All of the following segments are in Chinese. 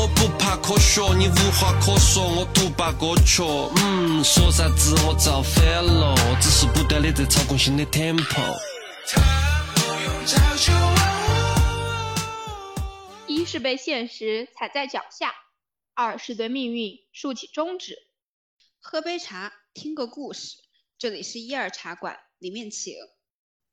我不怕科学，你无话可说，我独霸歌曲。嗯，说啥子我造反了，只是不断的在操控新的 tempo。一是被现实踩在脚下，二是对命运竖起中指。喝杯茶，听个故事，这里是一二茶馆，里面请。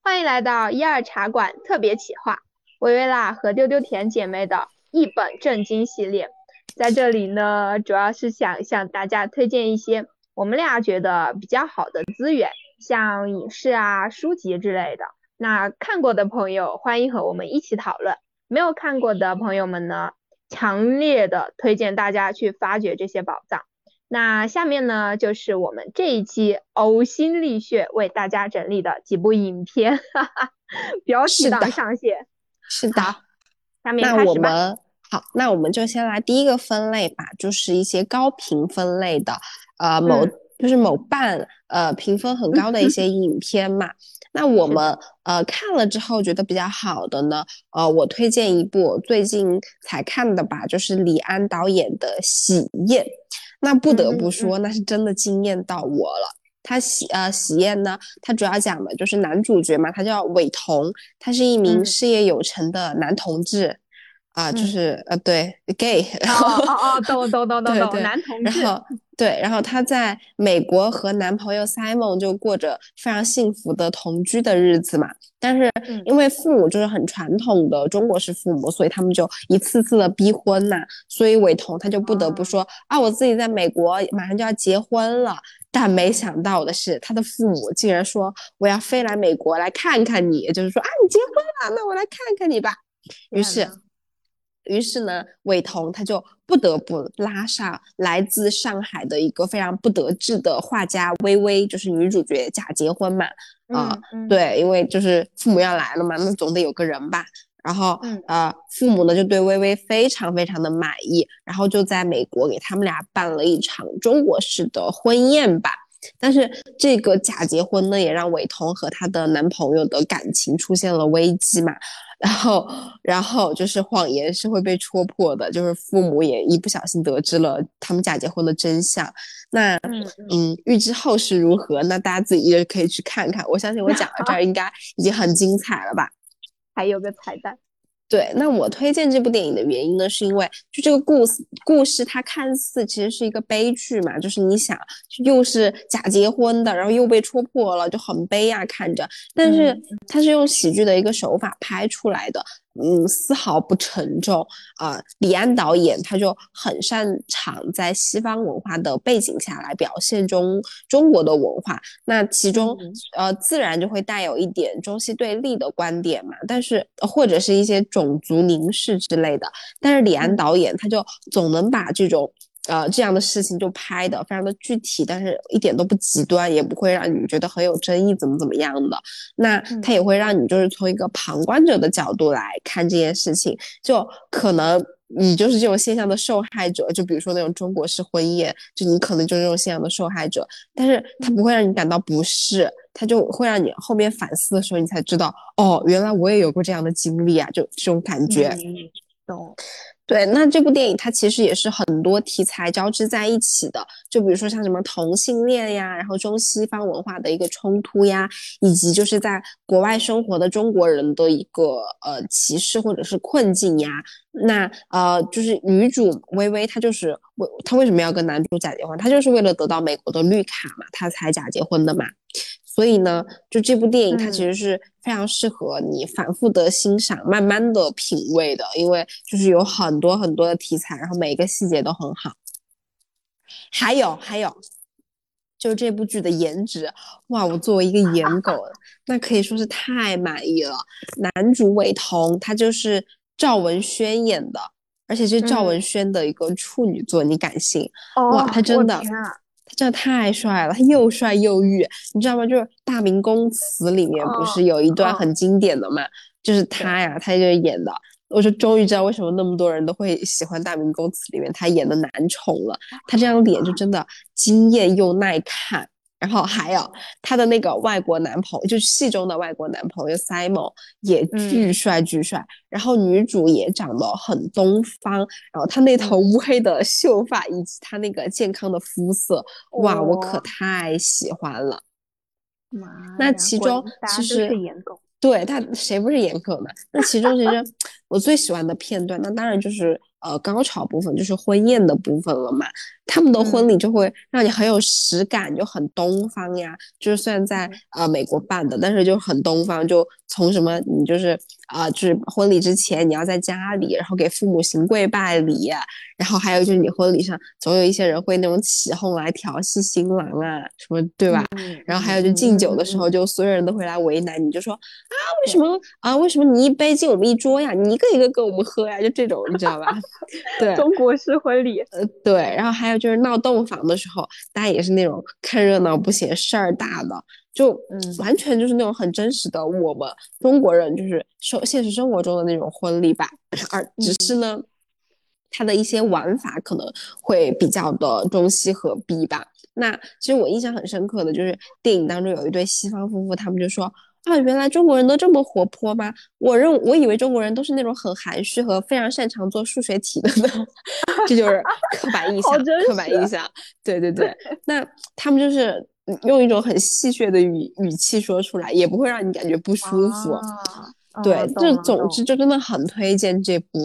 欢迎来到一二茶馆特别企划，维维拉和丢丢甜姐妹的一本正经系列。在这里呢，主要是想向大家推荐一些我们俩觉得比较好的资源，像影视啊、书籍之类的。那看过的朋友，欢迎和我们一起讨论；没有看过的朋友们呢，强烈的推荐大家去发掘这些宝藏。那下面呢，就是我们这一期呕心沥血为大家整理的几部影片，哈哈，标题党上线。是的，下面那我们好，那我们就先来第一个分类吧，就是一些高评分类的，呃，某就是某半呃评分很高的一些影片嘛。那我们呃看了之后觉得比较好的呢，呃，我推荐一部最近才看的吧，就是李安导演的《喜宴》。那不得不说，那是真的惊艳到我了。他喜呃喜宴呢，他主要讲的就是男主角嘛，他叫伟彤，他是一名事业有成的男同志，啊，就是呃对 gay，哦哦哦，懂懂懂懂懂，男同志。然后对，然后他在美国和男朋友 Simon 就过着非常幸福的同居的日子嘛。但是因为父母就是很传统的中国式父母，所以他们就一次次的逼婚呐，所以伟彤他就不得不说啊，我自己在美国马上就要结婚了。但没想到的是，他的父母竟然说我要飞来美国来看看你，就是说啊，你结婚了，那我来看看你吧。于是，于是呢，伟彤他就不得不拉上来自上海的一个非常不得志的画家微微，就是女主角假结婚嘛。啊，对，因为就是父母要来了嘛，那总得有个人吧。然后，呃，父母呢就对微微非常非常的满意，然后就在美国给他们俩办了一场中国式的婚宴吧。但是这个假结婚呢，也让伟彤和她的男朋友的感情出现了危机嘛。然后，然后就是谎言是会被戳破的，就是父母也一不小心得知了他们假结婚的真相。那，嗯，预知后事如何，那大家自己也可以去看看。我相信我讲到这儿应该已经很精彩了吧。还有个彩蛋，对，那我推荐这部电影的原因呢，是因为就这个故事，故事它看似其实是一个悲剧嘛，就是你想又是假结婚的，然后又被戳破了，就很悲啊，看着，但是它是用喜剧的一个手法拍出来的。嗯，丝毫不沉重啊！李安导演他就很擅长在西方文化的背景下来表现中中国的文化，那其中呃自然就会带有一点中西对立的观点嘛，但是或者是一些种族凝视之类的，但是李安导演他就总能把这种。呃，这样的事情就拍的非常的具体，但是一点都不极端，也不会让你觉得很有争议，怎么怎么样的。那它也会让你就是从一个旁观者的角度来看这件事情，就可能你就是这种现象的受害者，就比如说那种中国式婚宴，就你可能就是这种现象的受害者，但是他不会让你感到不适，他就会让你后面反思的时候，你才知道，哦，原来我也有过这样的经历啊，就这种感觉。懂。对，那这部电影它其实也是很多题材交织在一起的，就比如说像什么同性恋呀，然后中西方文化的一个冲突呀，以及就是在国外生活的中国人的一个呃歧视或者是困境呀。那呃，就是女主微微她就是为她为什么要跟男主假结婚？她就是为了得到美国的绿卡嘛，她才假结婚的嘛。所以呢，就这部电影，它其实是非常适合你反复的欣赏、慢慢的品味的，因为就是有很多很多的题材，然后每一个细节都很好。还有还有，就这部剧的颜值，哇！我作为一个颜狗，那可以说是太满意了。男主伟彤，他就是赵文轩演的，而且是赵文轩的一个处女作，你敢信？哇，他真的。他真的太帅了，他又帅又欲，你知道吗？就是《大明宫词》里面不是有一段很经典的嘛，就是他呀，他就演的。我说终于知道为什么那么多人都会喜欢《大明宫词》里面他演的男宠了。他这张脸就真的惊艳又耐看，然后还有他的那个外国男朋友，就是戏中的外国男朋友 Simon 也巨帅巨帅。然后女主也长得很东方，然后他那头乌黑的秀发以及他那个健康的肤色，哇，我可太喜欢了。那其中其实对他谁不是颜狗呢？那其中其实我最喜欢的片段，那当然就是呃高潮部分，就是婚宴的部分了嘛。他们的婚礼就会让你很有实感，就很东方呀。就是虽然在呃美国办的，但是就很东方。就从什么你就是啊，就是婚礼之前你要在家里，然后给父母行跪拜礼，然后还有就是你婚礼上总有一些人会那种起哄来调戏新郎啊，什么对吧？然后还有就敬酒的时候，就所有人都会来为难你，就说啊为什么啊为什么你一杯敬我们一桌呀？你一个一个跟我们喝呀？就这种你知道吧？对，中国式婚礼。呃对，然后还有。就是闹洞房的时候，大家也是那种看热闹不嫌事儿大的，就嗯，完全就是那种很真实的我们中国人就是生现实生活中的那种婚礼吧，而只是呢，它的一些玩法可能会比较的中西合璧吧。那其实我印象很深刻的就是电影当中有一对西方夫妇，他们就说。啊，原来中国人都这么活泼吗？我认我以为中国人都是那种很含蓄和非常擅长做数学题的呢，这就是刻板印象。刻板印象，对对对。那他们就是用一种很戏谑的语语气说出来，也不会让你感觉不舒服。对，就总之就真的很推荐这部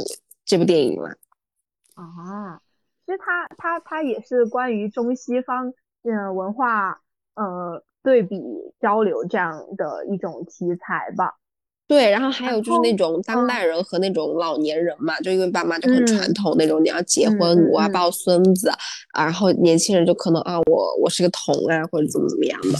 这部电影了。啊，其实它它它也是关于中西方嗯文化呃。对比交流这样的一种题材吧，对，然后还有就是那种当代人和那种老年人嘛，就因为爸妈就很传统那种，你要结婚，我要抱孙子，然后年轻人就可能啊，我我是个童啊，或者怎么怎么样的。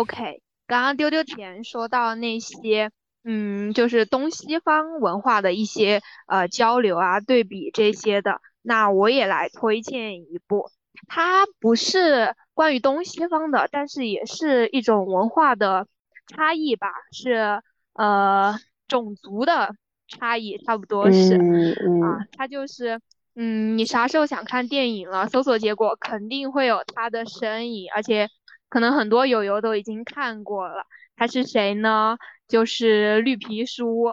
OK，刚刚丢丢甜说到那些，嗯，就是东西方文化的一些呃交流啊、对比这些的，那我也来推荐一部，它不是关于东西方的，但是也是一种文化的差异吧，是呃种族的差异，差不多是啊，它就是，嗯，你啥时候想看电影了，搜索结果肯定会有它的身影，而且。可能很多友友都已经看过了，他是谁呢？就是绿皮书。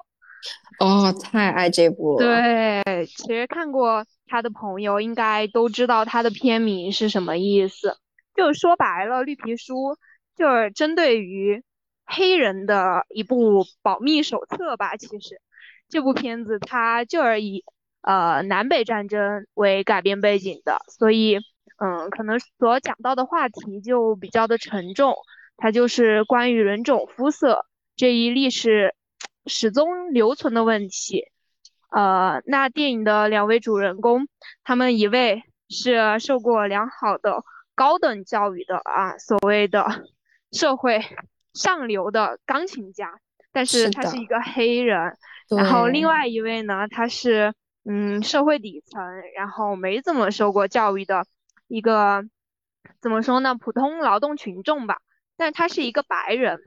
哦，太爱这部了。对，其实看过他的朋友应该都知道他的片名是什么意思。就说白了，绿皮书就是针对于黑人的一部保密手册吧。其实这部片子它就是以呃南北战争为改编背景的，所以。嗯，可能所讲到的话题就比较的沉重，它就是关于人种肤色这一历史始终留存的问题。呃，那电影的两位主人公，他们一位是受过良好的高等教育的啊，所谓的社会上流的钢琴家，但是他是一个黑人。然后另外一位呢，他是嗯社会底层，然后没怎么受过教育的。一个怎么说呢？普通劳动群众吧，但他是一个白人，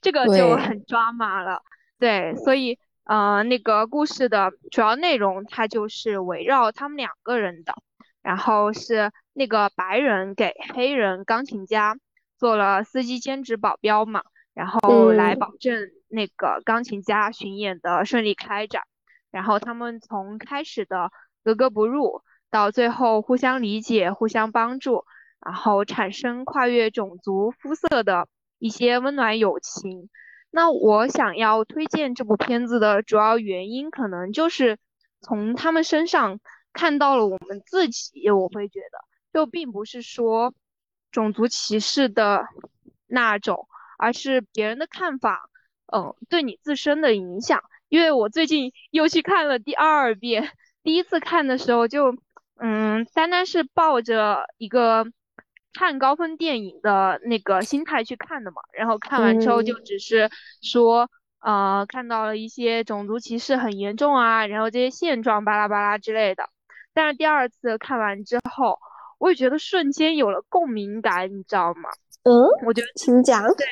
这个就很抓马了。对，所以呃，那个故事的主要内容，它就是围绕他们两个人的。然后是那个白人给黑人钢琴家做了司机兼职保镖嘛，然后来保证那个钢琴家巡演的顺利开展。然后他们从开始的格格不入。到最后互相理解、互相帮助，然后产生跨越种族、肤色的一些温暖友情。那我想要推荐这部片子的主要原因，可能就是从他们身上看到了我们自己。我会觉得，就并不是说种族歧视的那种，而是别人的看法，嗯，对你自身的影响。因为我最近又去看了第二遍，第一次看的时候就。嗯，单单是抱着一个看高分电影的那个心态去看的嘛，然后看完之后就只是说，呃，看到了一些种族歧视很严重啊，然后这些现状巴拉巴拉之类的。但是第二次看完之后，我也觉得瞬间有了共鸣感，你知道吗？嗯，我觉得请讲。对，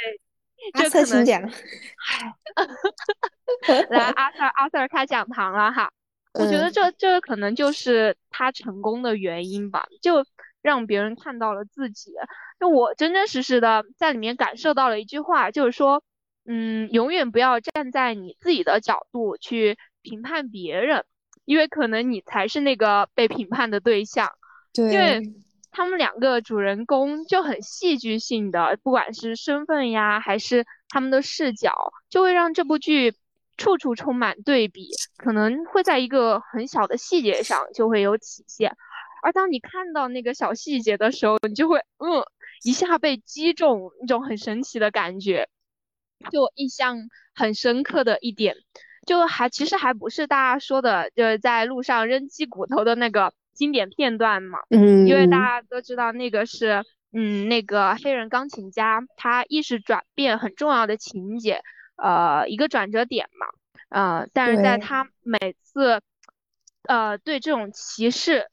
阿 Sir 请讲。来，阿 Sir 阿 Sir 开讲堂了哈。我觉得这这可能就是他成功的原因吧，就让别人看到了自己。就我真真实实的在里面感受到了一句话，就是说，嗯，永远不要站在你自己的角度去评判别人，因为可能你才是那个被评判的对象。对，因为他们两个主人公就很戏剧性的，不管是身份呀，还是他们的视角，就会让这部剧。处处充满对比，可能会在一个很小的细节上就会有体现，而当你看到那个小细节的时候，你就会嗯一下被击中，一种很神奇的感觉。就印象很深刻的一点，就还其实还不是大家说的，就是在路上扔鸡骨头的那个经典片段嘛。嗯，因为大家都知道那个是嗯那个黑人钢琴家他意识转变很重要的情节。呃，一个转折点嘛，呃，但是在他每次，呃，对这种歧视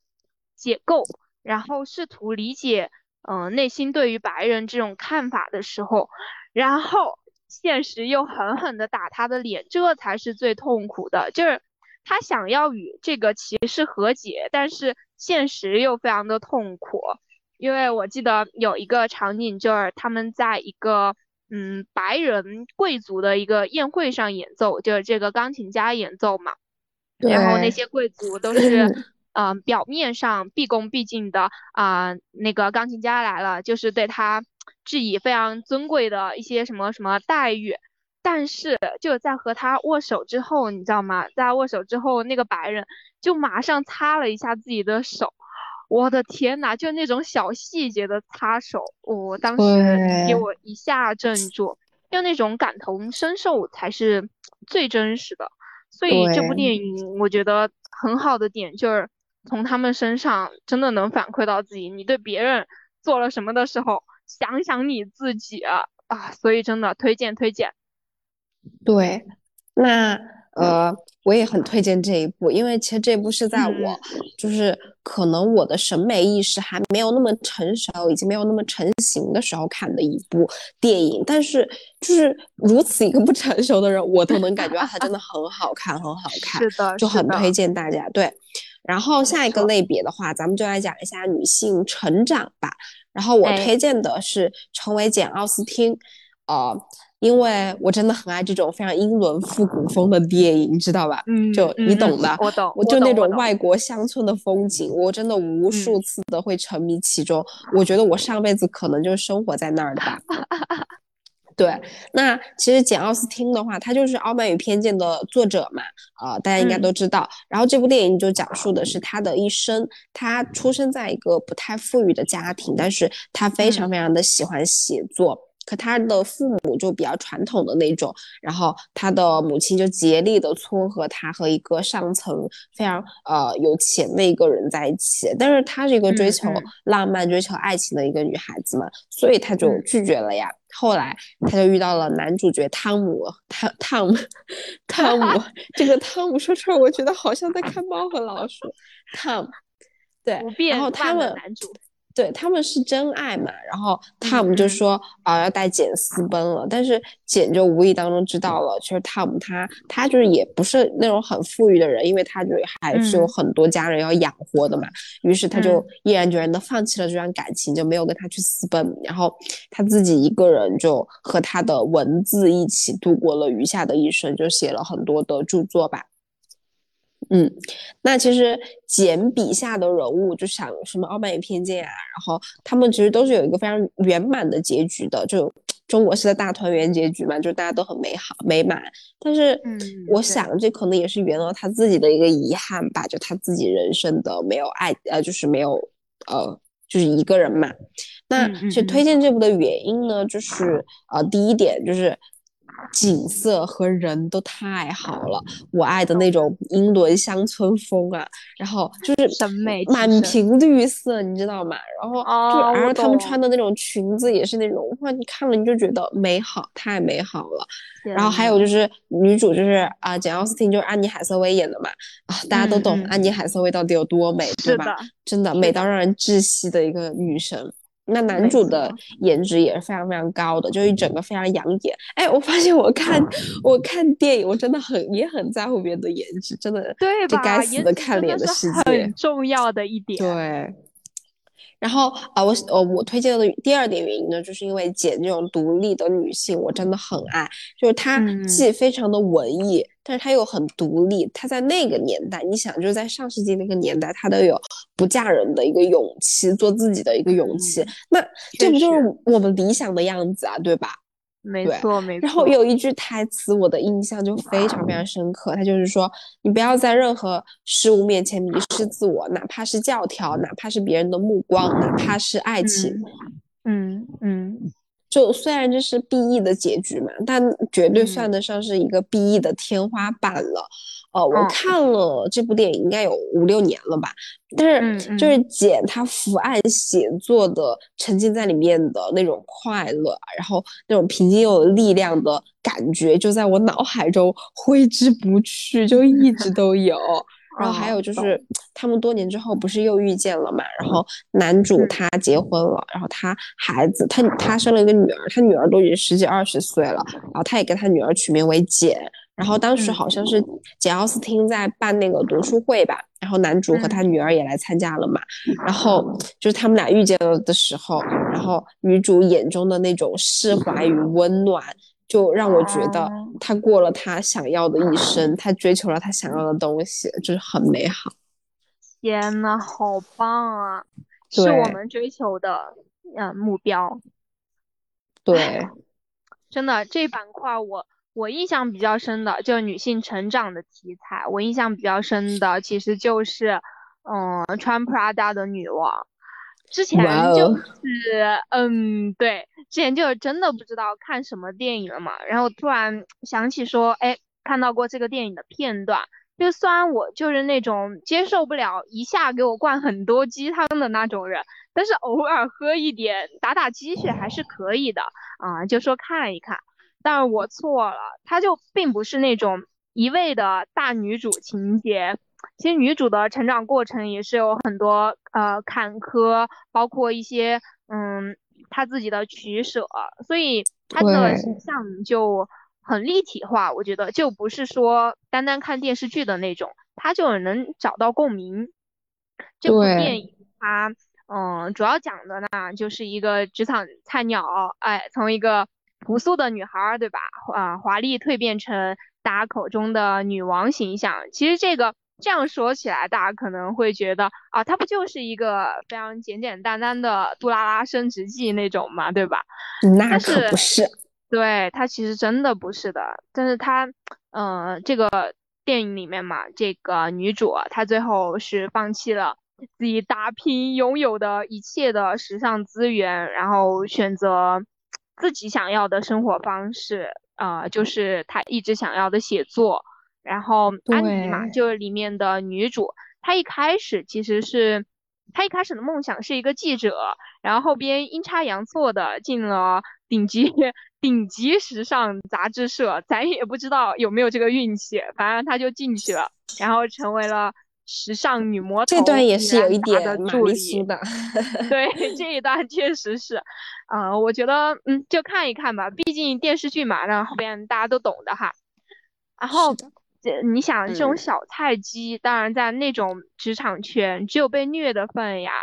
解构，然后试图理解，嗯，内心对于白人这种看法的时候，然后现实又狠狠的打他的脸，这才是最痛苦的，就是他想要与这个歧视和解，但是现实又非常的痛苦，因为我记得有一个场景，就是他们在一个。嗯，白人贵族的一个宴会上演奏，就是这个钢琴家演奏嘛。然后那些贵族都是，嗯，表面上毕恭毕敬的啊，那个钢琴家来了，就是对他致以非常尊贵的一些什么什么待遇。但是就在和他握手之后，你知道吗？在握手之后，那个白人就马上擦了一下自己的手。我的天呐，就那种小细节的擦手，我当时给我一下镇住，就那种感同身受才是最真实的。所以这部电影我觉得很好的点就是从他们身上真的能反馈到自己，你对别人做了什么的时候，想想你自己啊，所以真的推荐推荐。对，那呃。我也很推荐这一部，因为其实这部是在我就是可能我的审美意识还没有那么成熟，以及没有那么成型的时候看的一部电影。但是就是如此一个不成熟的人，我都能感觉到它真的很好看，很好 看，是的，就很推荐大家。对，然后下一个类别的话，咱们就来讲一下女性成长吧。然后我推荐的是《成为简·奥斯汀》，呃。因为我真的很爱这种非常英伦复古风的电影，你知道吧？嗯，就你懂的，我懂。我就那种外国乡村的风景，我真的无数次的会沉迷其中。我觉得我上辈子可能就是生活在那儿的吧。对，那其实简·奥斯汀的话，他就是《傲慢与偏见》的作者嘛，呃，大家应该都知道。然后这部电影就讲述的是他的一生。他出生在一个不太富裕的家庭，但是他非常非常的喜欢写作。可他的父母就比较传统的那种，然后他的母亲就竭力的撮合他和一个上层非常呃有钱的一个人在一起，但是他是一个追求浪漫、追求爱情的一个女孩子嘛，所以他就拒绝了呀。后来他就遇到了男主角汤姆，汤汤姆，汤姆，这个汤姆说出来，我觉得好像在看猫和老鼠。汤姆，对，然后他们。对他们是真爱嘛，然后 Tom 就说啊要带简私奔了，但是简就无意当中知道了，其实 Tom 他他就是也不是那种很富裕的人，因为他就还是有很多家人要养活的嘛，于是他就毅然决然的放弃了这段感情，就没有跟他去私奔，然后他自己一个人就和他的文字一起度过了余下的一生，就写了很多的著作吧。嗯，那其实简笔下的人物，就想什么傲慢与偏见啊，然后他们其实都是有一个非常圆满的结局的，就 中国式的大团圆结局嘛，就大家都很美好美满。但是，嗯，我想这可能也是圆了他自己的一个遗憾吧，就他自己人生的没有爱，呃，就是没有，呃，就是一个人嘛。那其实推荐这部的原因呢，就是呃，第一点就是。景色和人都太好了，我爱的那种英伦乡村风啊，然后就是审美满屏绿色，你知道吗？然后就然后他们穿的那种裙子也是那种哇，你看了你就觉得美好，太美好了。然后还有就是女主就是啊，简奥斯汀就是安妮海瑟薇演的嘛啊，大家都懂安妮海瑟薇到底有多美，对吧？真的美到让人窒息的一个女神。那男主的颜值也是非常非常高的，就一整个非常养眼。哎，我发现我看我看电影，我真的很也很在乎别人的颜值，真的，对吧？这该死的看脸的世界，很重要的一点。对。然后啊，我呃，我推荐的第二点原因呢，就是因为姐这种独立的女性，我真的很爱。就是她既非常的文艺，但是她又很独立。她在那个年代，你想，就是在上世纪那个年代，她都有不嫁人的一个勇气，做自己的一个勇气。那这不就是我们理想的样子啊，对吧？没错，没错。然后有一句台词，我的印象就非常非常深刻。他就是说，你不要在任何事物面前迷失自我，哪怕是教条，哪怕是别人的目光，哪怕是爱情。嗯嗯。就虽然这是 B E 的结局嘛，但绝对算得上是一个 B E 的天花板了。呃，我看了这部电影应该有五六年了吧，但是就是简她伏案写作的沉浸在里面的那种快乐，然后那种平静又有力量的感觉，就在我脑海中挥之不去，就一直都有。然后还有就是他们多年之后不是又遇见了嘛？然后男主他结婚了，然后他孩子他他生了一个女儿，他女儿都已经十几二十岁了，然后他也给他女儿取名为简。然后当时好像是简奥斯汀在办那个读书会吧，然后男主和他女儿也来参加了嘛。然后就是他们俩遇见了的时候，然后女主眼中的那种释怀与温暖，就让我觉得他过了他想要的一生，他追求了他想要的东西，就是很美好。天呐，好棒啊！是我们追求的嗯目标。对，真的这板块我。我印象比较深的，就是女性成长的题材。我印象比较深的，其实就是，嗯，穿 Prada 的女王。之前就是，嗯，对，之前就是真的不知道看什么电影了嘛。然后突然想起说，哎，看到过这个电影的片段。就虽然我就是那种接受不了一下给我灌很多鸡汤的那种人，但是偶尔喝一点打打鸡血还是可以的啊。就说看一看。但是我错了，她就并不是那种一味的大女主情节，其实女主的成长过程也是有很多呃坎坷，包括一些嗯她自己的取舍，所以她的形象就很立体化。我觉得就不是说单单看电视剧的那种，她就能找到共鸣。这部电影它嗯主要讲的呢就是一个职场菜鸟，哎，从一个。朴素的女孩，对吧？啊，华丽蜕变成大家口中的女王形象。其实这个这样说起来，大家可能会觉得啊，她不就是一个非常简简单单的杜拉拉升职记那种嘛，对吧？那可不是。对，她其实真的不是的。但是她，嗯，这个电影里面嘛，这个女主她最后是放弃了自己打拼拥有的一切的时尚资源，然后选择。自己想要的生活方式，啊，就是他一直想要的写作。然后安妮嘛，就是里面的女主，她一开始其实是，她一开始的梦想是一个记者，然后后边阴差阳错的进了顶级顶级时尚杂志社，咱也不知道有没有这个运气，反正她就进去了，然后成为了。时尚女魔头，这段也是有一点玛丽苏的，对，这一段确实是，嗯，我觉得，嗯，就看一看吧，毕竟电视剧嘛，然后后边大家都懂的哈。然后，这你想这种小菜鸡，当然在那种职场圈只有被虐的份呀。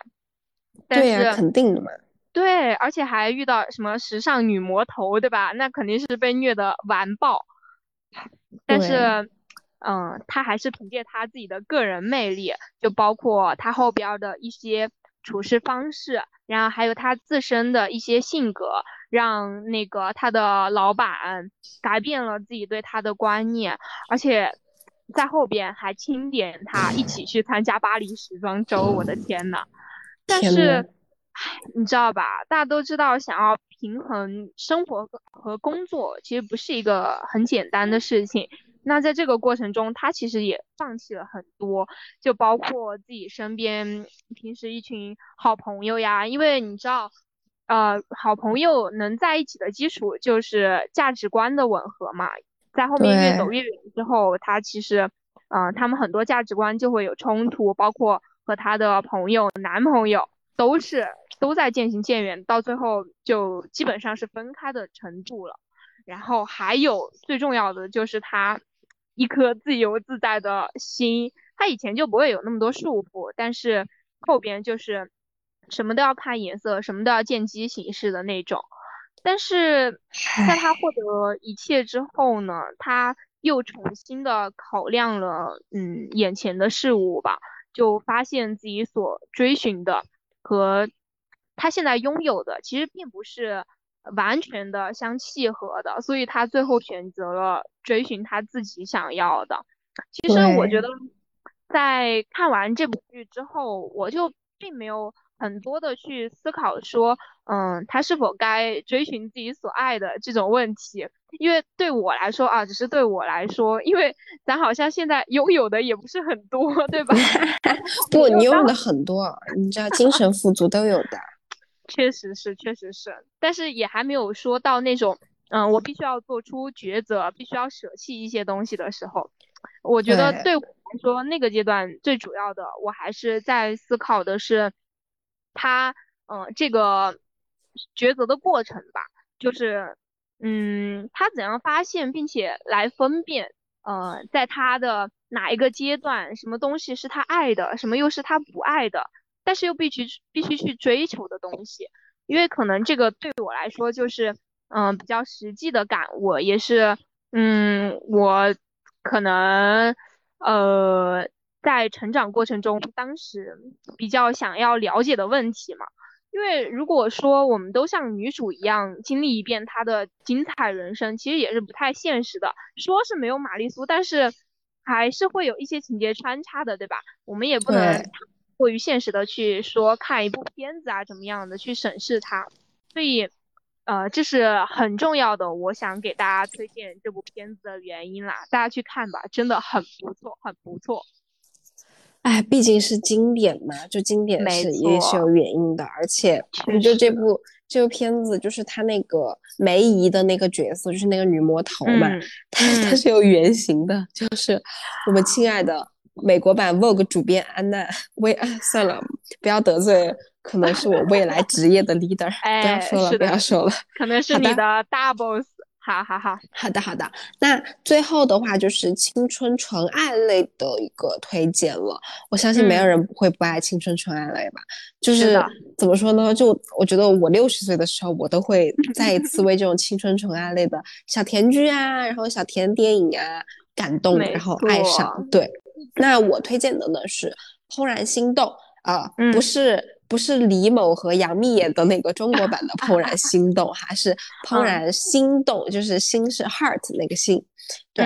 对呀，肯定的嘛。对，而且还遇到什么时尚女魔头，对吧？那肯定是被虐的完爆。但是。嗯，他还是凭借他自己的个人魅力，就包括他后边的一些处事方式，然后还有他自身的一些性格，让那个他的老板改变了自己对他的观念，而且在后边还钦点他一起去参加巴黎时装周。我的天呐！但是，唉，你知道吧？大家都知道，想要平衡生活和工作，其实不是一个很简单的事情。那在这个过程中，他其实也放弃了很多，就包括自己身边平时一群好朋友呀。因为你知道，呃，好朋友能在一起的基础就是价值观的吻合嘛。在后面越走越远之后，他其实，嗯，他们很多价值观就会有冲突，包括和他的朋友、男朋友都是都在渐行渐远，到最后就基本上是分开的程度了。然后还有最重要的就是他。一颗自由自在的心，他以前就不会有那么多束缚，但是后边就是什么都要看颜色，什么都要见机行事的那种。但是在他获得一切之后呢，他又重新的考量了，嗯，眼前的事物吧，就发现自己所追寻的和他现在拥有的其实并不是。完全的相契合的，所以他最后选择了追寻他自己想要的。其实我觉得，在看完这部剧之后，我就并没有很多的去思考说，嗯，他是否该追寻自己所爱的这种问题。因为对我来说啊，只是对我来说，因为咱好像现在拥有的也不是很多，对吧？不，你拥有的很多，你知道，精神富足都有的。确实是，确实是，但是也还没有说到那种，嗯，我必须要做出抉择，必须要舍弃一些东西的时候。我觉得对我来说，那个阶段最主要的，我还是在思考的是，他，嗯，这个抉择的过程吧，就是，嗯，他怎样发现并且来分辨，呃，在他的哪一个阶段，什么东西是他爱的，什么又是他不爱的。但是又必须必须去追求的东西，因为可能这个对我来说就是嗯比较实际的感悟，也是嗯我可能呃在成长过程中当时比较想要了解的问题嘛。因为如果说我们都像女主一样经历一遍她的精彩人生，其实也是不太现实的。说是没有玛丽苏，但是还是会有一些情节穿插的，对吧？我们也不能。过于现实的去说看一部片子啊，怎么样的去审视它，所以，呃，这是很重要的。我想给大家推荐这部片子的原因啦，大家去看吧，真的很不错，很不错。哎，毕竟是经典嘛，就经典是也是有原因的，而且我觉得这部这部片子就是他那个梅姨的那个角色，就是那个女魔头嘛，她她是有原型的，就是我们亲爱的。美国版 Vogue 主编安娜，薇安，算了，不要得罪，可能是我未来职业的 leader。不要说了，不要说了，可能是你的大 boss。好好好，好的好的。那最后的话就是青春纯爱类的一个推荐了。我相信没有人会不爱青春纯爱类吧？就是怎么说呢？就我觉得我六十岁的时候，我都会 再一次为这种青春纯爱类的小甜剧啊，然后小甜电影啊感动，然后爱上。对。那我推荐的呢是《怦然心动》啊，不是不是李某和杨幂演的那个中国版的《怦然心动》，哈，是 《怦然心动》，就是心是 heart 那个心。对，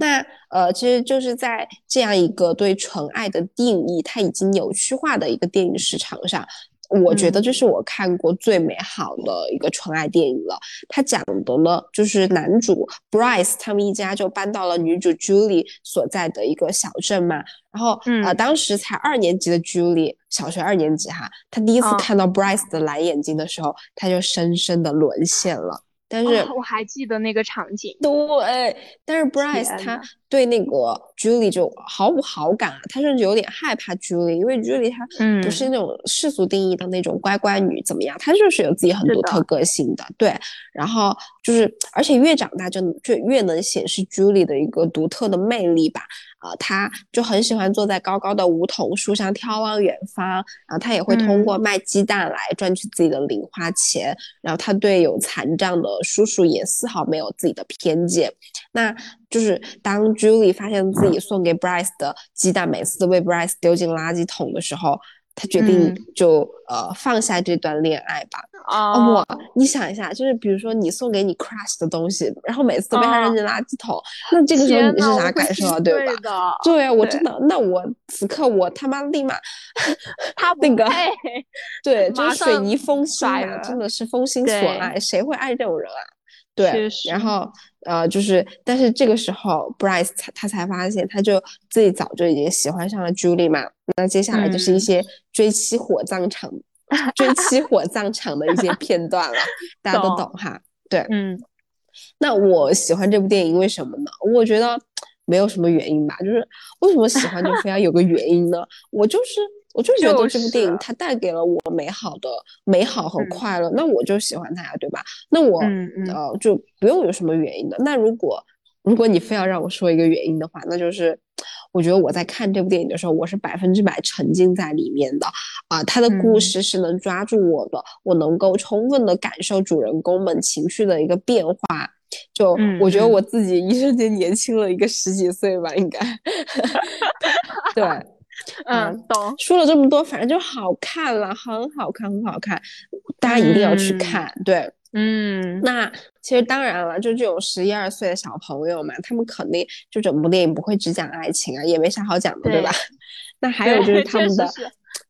那呃，其实就是在这样一个对纯爱的定义它已经扭曲化的一个电影市场上。我觉得这是我看过最美好的一个纯爱电影了。它讲的呢，就是男主 Bryce 他们一家就搬到了女主 Julie 所在的一个小镇嘛。然后，呃，当时才二年级的 Julie，小学二年级哈，他第一次看到 Bryce 的蓝眼睛的时候，他就深深的沦陷了。但是我还记得那个场景，对。但是 Bryce 他对那个 Julie 就毫无好感啊，他甚至有点害怕 Julie，因为 Julie 她不是那种世俗定义的那种乖乖女，怎么样？她就是有自己很独特个性的，对。然后就是，而且越长大就就越能显示 Julie 的一个独特的魅力吧。啊，他就很喜欢坐在高高的梧桐树上眺望远方，然后他也会通过卖鸡蛋来赚取自己的零花钱。然后他对有残障的叔叔也丝毫没有自己的偏见。那就是当 Julie 发现自己送给 Bryce 的鸡蛋每次都被 Bryce 丢进垃圾桶的时候，他决定就呃放下这段恋爱吧。哦，我你想一下，就是比如说你送给你 crush 的东西，然后每次都被他扔进垃圾桶，那这个时候你是啥感受啊？对吧？对啊，我真的，那我此刻我他妈立马 他那个对，就是水泥封心甩啊，真的是封心锁爱，谁会爱这种人啊？对然后呃，就是，但是这个时候，Bryce 才他才发现，他就自己早就已经喜欢上了 Julie 嘛。那接下来就是一嗯些追妻火葬场、追妻火葬场的一些片段了，大家都懂懂哈。对，嗯那我喜欢这部电影，为什么呢？我觉得没有什么原因吧，就是为什么喜欢就非要有个原因呢？我就是我就觉得这部电影它带给了我美好的美好和嗯快乐，那我就喜欢它呀，对吧？那我、嗯嗯呃就不用有什么原因的。那如果如果你非要让我说一个原因的话，那就是我觉得我在看这部电影的时候，我是百分之百沉浸在里面的啊、它的故嗯事是能抓住我的，我能够充分的感受主人公们情绪的一个变化。就嗯我觉得嗯我自己一瞬间年轻了一个十几岁吧，应该。对，嗯，懂。说了这么多，反正就好看了，很好看，很好看，大家一定要去嗯看。对，嗯，那其实当然了，就这种十一二岁的小朋友嘛，他们肯定就整部电影不会只讲爱情啊，也没啥好讲的，对对吧？那还有就是他们的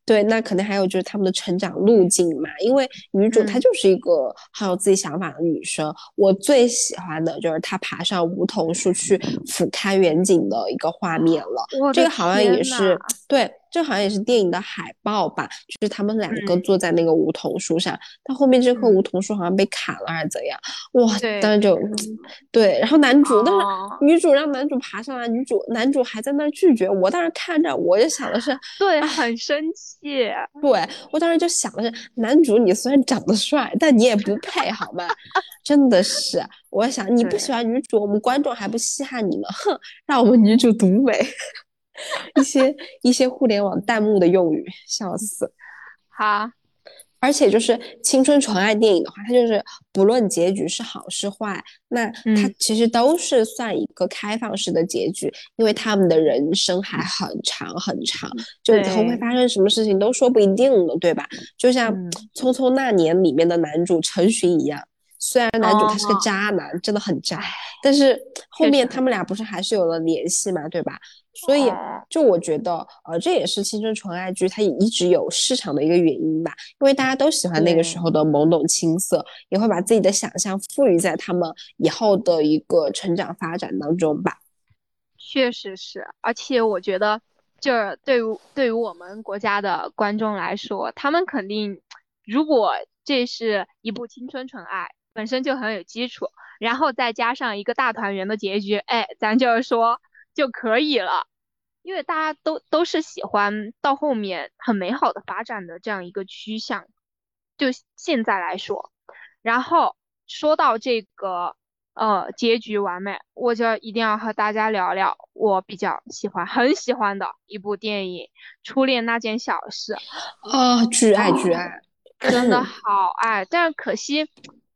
对，那可能还有就是他们的成长路径嘛，因为女主她嗯就是一个很有自己想法的女生。我最喜欢的就是她爬上梧桐树去俯瞰远景的一个画面了。这个好像也是对，这好像也是电影的海报吧，就是他们两个嗯坐在那个梧桐树上，但后面这棵嗯梧桐树好像被砍了还是怎样？哇，对当时就对，然后男主，但是哦女主让男主爬上来，女主男主还在那儿拒绝，我当时看着我就想的是，对，很生气。对我当时就想的是，男主你虽然长得帅，但你也不配好吗？真的是，我想你不喜欢女主，我们观众还不稀罕你呢，哼，让我们女主独美。一些一些互联网弹幕的用语，笑死。好，而且就是青春纯爱电影的话，它就是不论结局是好是坏，那它嗯其实都是算一个开放式的结局，因为他们的人生还很长很长，就以后会发生什么事情都说不一定的，对吧？就像嗯《匆匆那年》里面的男主陈寻一样，虽然男主他是个哦渣男，真的很渣，但是后面他们俩不是还是有了联系嘛，对吧？所以哦。就我觉得，呃，这也是青春纯爱剧它一直有市场的一个原因吧，因为大家都喜欢那个时候的懵懂青涩，也会把自己的想象赋予在他们以后的一个成长发展当中吧。确实是，而且我觉得，就是对于对于我们国家的观众来说，他们肯定，如果这是一部青春纯爱，本身就很有基础，然后再加上一个大团圆的结局，哎，咱就是说就可以了，因为大家都都是喜欢到后面很美好的发展的这样一个趋向，就现在来说，然后说到这个。呃，结局完美，我就一定要和大家聊聊我比较喜欢、很喜欢的一部电影《初恋那件小事》，啊、巨爱巨爱，真的好爱。但是可惜，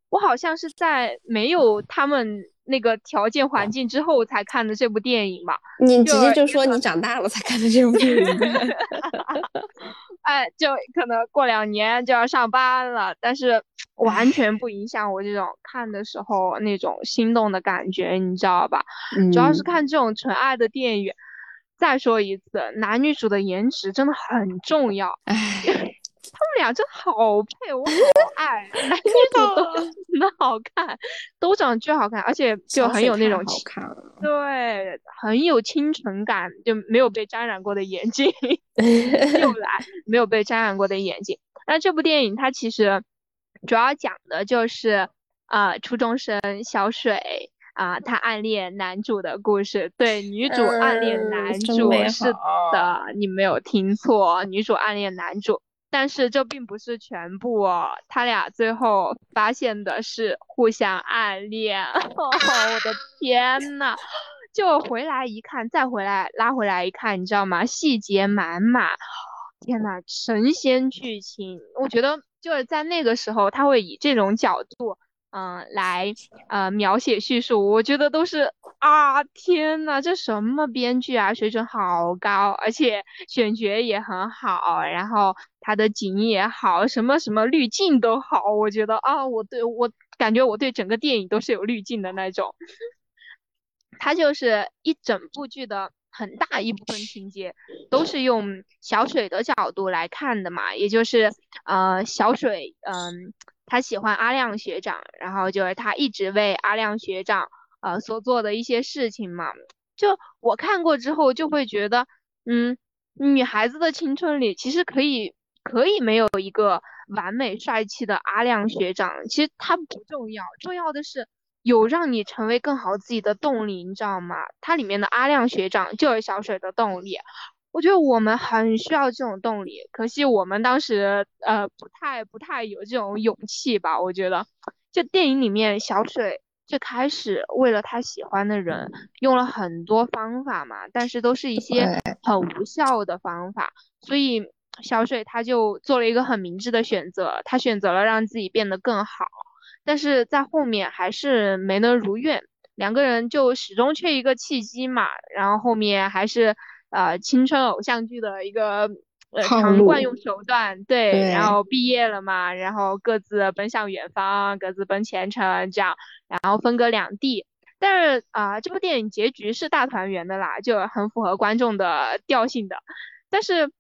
我好像是在没有他们那个条件环境之后才看的这部电影吧。你直接就说你长大了才看的这部电影。哎，就可能过两年就要上班了，但是完全不影响我这种看的时候那种心动的感觉，你知道吧？主要是嗯看这种纯爱的电影。再说一次，男女主的颜值真的很重要，唉，他们俩真好配，我好 爱，男女主都真的好看，都长得巨好看，而且就很有那种。对，很有清纯感，就没有被沾染过的眼睛。又 来没有被沾染过的眼睛。那这部电影它其实主要讲的就是啊、呃初中生小水啊、她暗恋男主的故事。对，女主暗恋嗯男主是的，你没有听错，女主暗恋男主。但是这并不是全部哦，他俩最后发现的是互相暗恋。哦，我的天呐！就回来一看，再回来拉回来一看，你知道吗？细节满满，天呐，神仙剧情！我觉得就是在那个时候，他会以这种角度，嗯、来呃描写叙述，我觉得都是啊，天呐，这什么编剧啊，水准好高，而且选角也很好，然后他的景也好，什么什么滤镜都好，我觉得啊，我对我感觉我对整个电影都是有滤镜的那种。他就是一整部剧的很大一部分情节都是用小水的角度来看的嘛，也就是呃，小水，嗯，他喜欢阿亮学长，然后就是他一直为阿亮学长。呃，所做的一些事情嘛，就我看过之后就会觉得，嗯，女孩子的青春里其实可以可以没有一个完美帅气的阿亮学长，其实他不重要，重要的是有让你成为更好自己的动力，你知道吗？它里面的阿亮学长就是小水的动力，我觉得我们很需要这种动力，可惜我们当时呃不太不太有这种勇气吧，我觉得，就电影里面小水。最开始为了他喜欢的人用了很多方法嘛，但是都是一些很无效的方法，所以小水他就做了一个很明智的选择，他选择了让自己变得更好，但是在后面还是没能如愿，两个人就始终缺一个契机嘛，然后后面还是呃青春偶像剧的一个。呃，常惯用手段，对，然后毕业了嘛，然后各自奔向远方，各自奔前程，这样，然后分隔两地。但是啊，这部电影结局是大团圆的啦，就很符合观众的调性的。但是，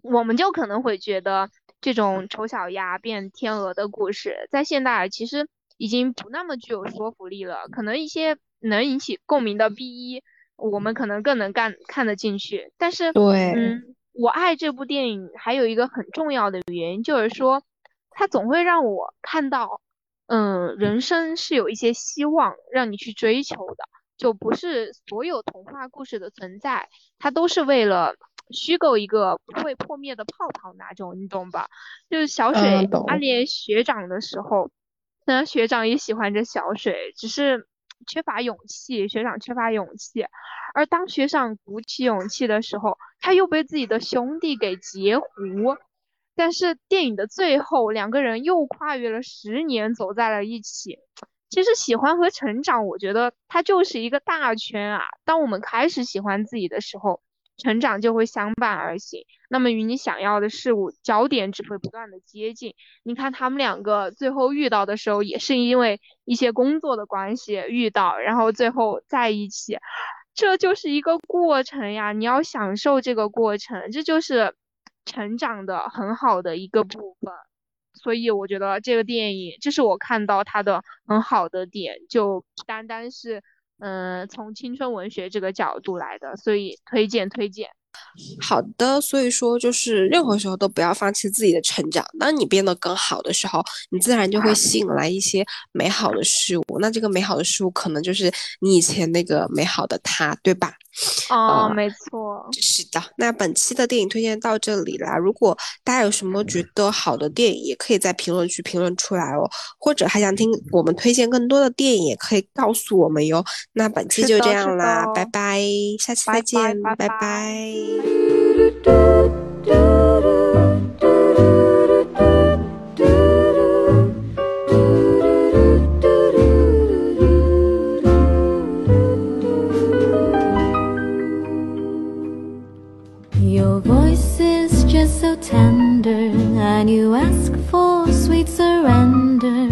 我们就可能会觉得这种丑小鸭变天鹅的故事，在现代其实已经不那么具有说服力了。可能一些能引起共鸣的 B 一，我们可能更能干看得进去。但是，对，嗯。我爱这部电影还有一个很重要的原因，就是说，它总会让我看到，嗯，人生是有一些希望让你去追求的，就不是所有童话故事的存在，它都是为了虚构一个不会破灭的泡泡那种，你懂吧？就是小水暗恋学长的时候，那学长也喜欢着小水，只是。缺乏勇气，学长缺乏勇气，而当学长鼓起勇气的时候，他又被自己的兄弟给截胡。但是电影的最后，两个人又跨越了十年，走在了一起。其实喜欢和成长，我觉得它就是一个大圈啊。当我们开始喜欢自己的时候。成长就会相伴而行，那么与你想要的事物焦点只会不断的接近。你看他们两个最后遇到的时候，也是因为一些工作的关系遇到，然后最后在一起，这就是一个过程呀。你要享受这个过程，这就是成长的很好的一个部分。所以我觉得这个电影，这是我看到它的很好的点，就单单是。嗯，从青春文学这个角度来的，所以推荐推荐。好的，所以说就是任何时候都不要放弃自己的成长。当你变得更好的时候，你自然就会吸引来一些美好的事物。那这个美好的事物可能就是你以前那个美好的他，对吧？哦，没错，是的。那本期的电影推荐到这里啦。如果大家有什么觉得好的电影，也可以在评论区评论出来哦。或者还想听我们推荐更多的电影，也可以告诉我们哟。那本期就这样啦，拜拜，下期再见，拜拜。Voice is just so tender, and you ask for sweet surrender.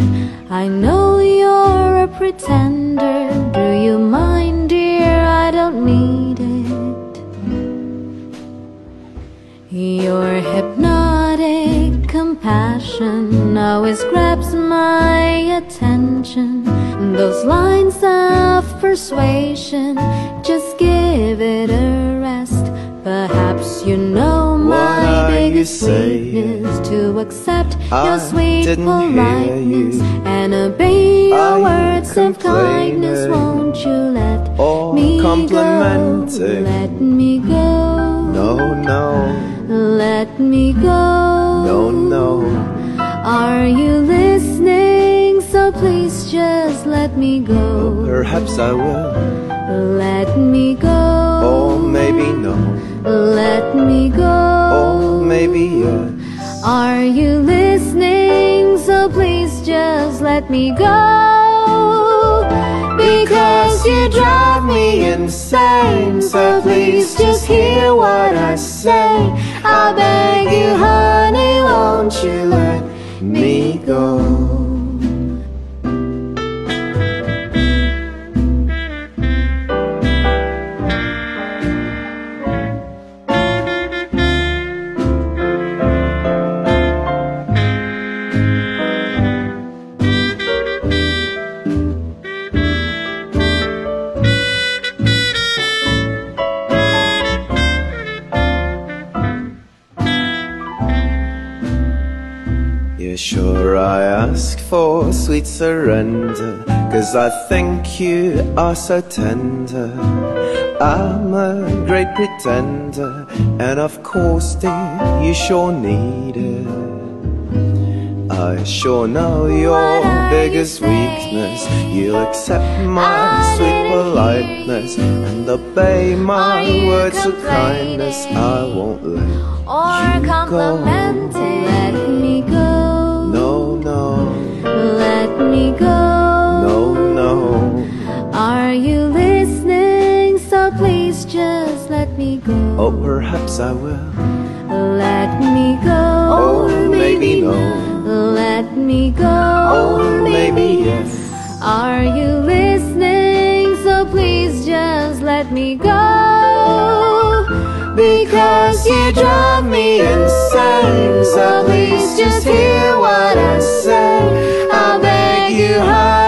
I know you're a pretender. Do you mind, dear? I don't need it. Your hypnotic compassion always grabs my attention. Those lines of persuasion, just give it a. Perhaps you know my biggest weakness to accept I your sweet politeness and obey your words of kindness. Won't you let me go? Let me go. No, no. Let me go. No, no. Are you listening? So please just let me go. Oh, perhaps I will. Let me go. Oh, maybe no. Let me go. Oh, maybe yes. Are you listening? So please just let me go. Because you drive me insane. So please just hear what I say. I beg you, honey, won't you let me go? Surrender. Cause I think you are so tender. I'm a great pretender. And of course, dear, you sure need it. I sure know your biggest weakness. You'll accept my sweet politeness and obey my words of kindness. I won't let Or you go. Me go. no, no. Are you listening? So please just let me go. Oh, perhaps I will. Let me go. Or maybe no. Let me go. Or maybe yes. Are you listening? So please just let me go. Because you drive me insane. So please just hear what I say you have.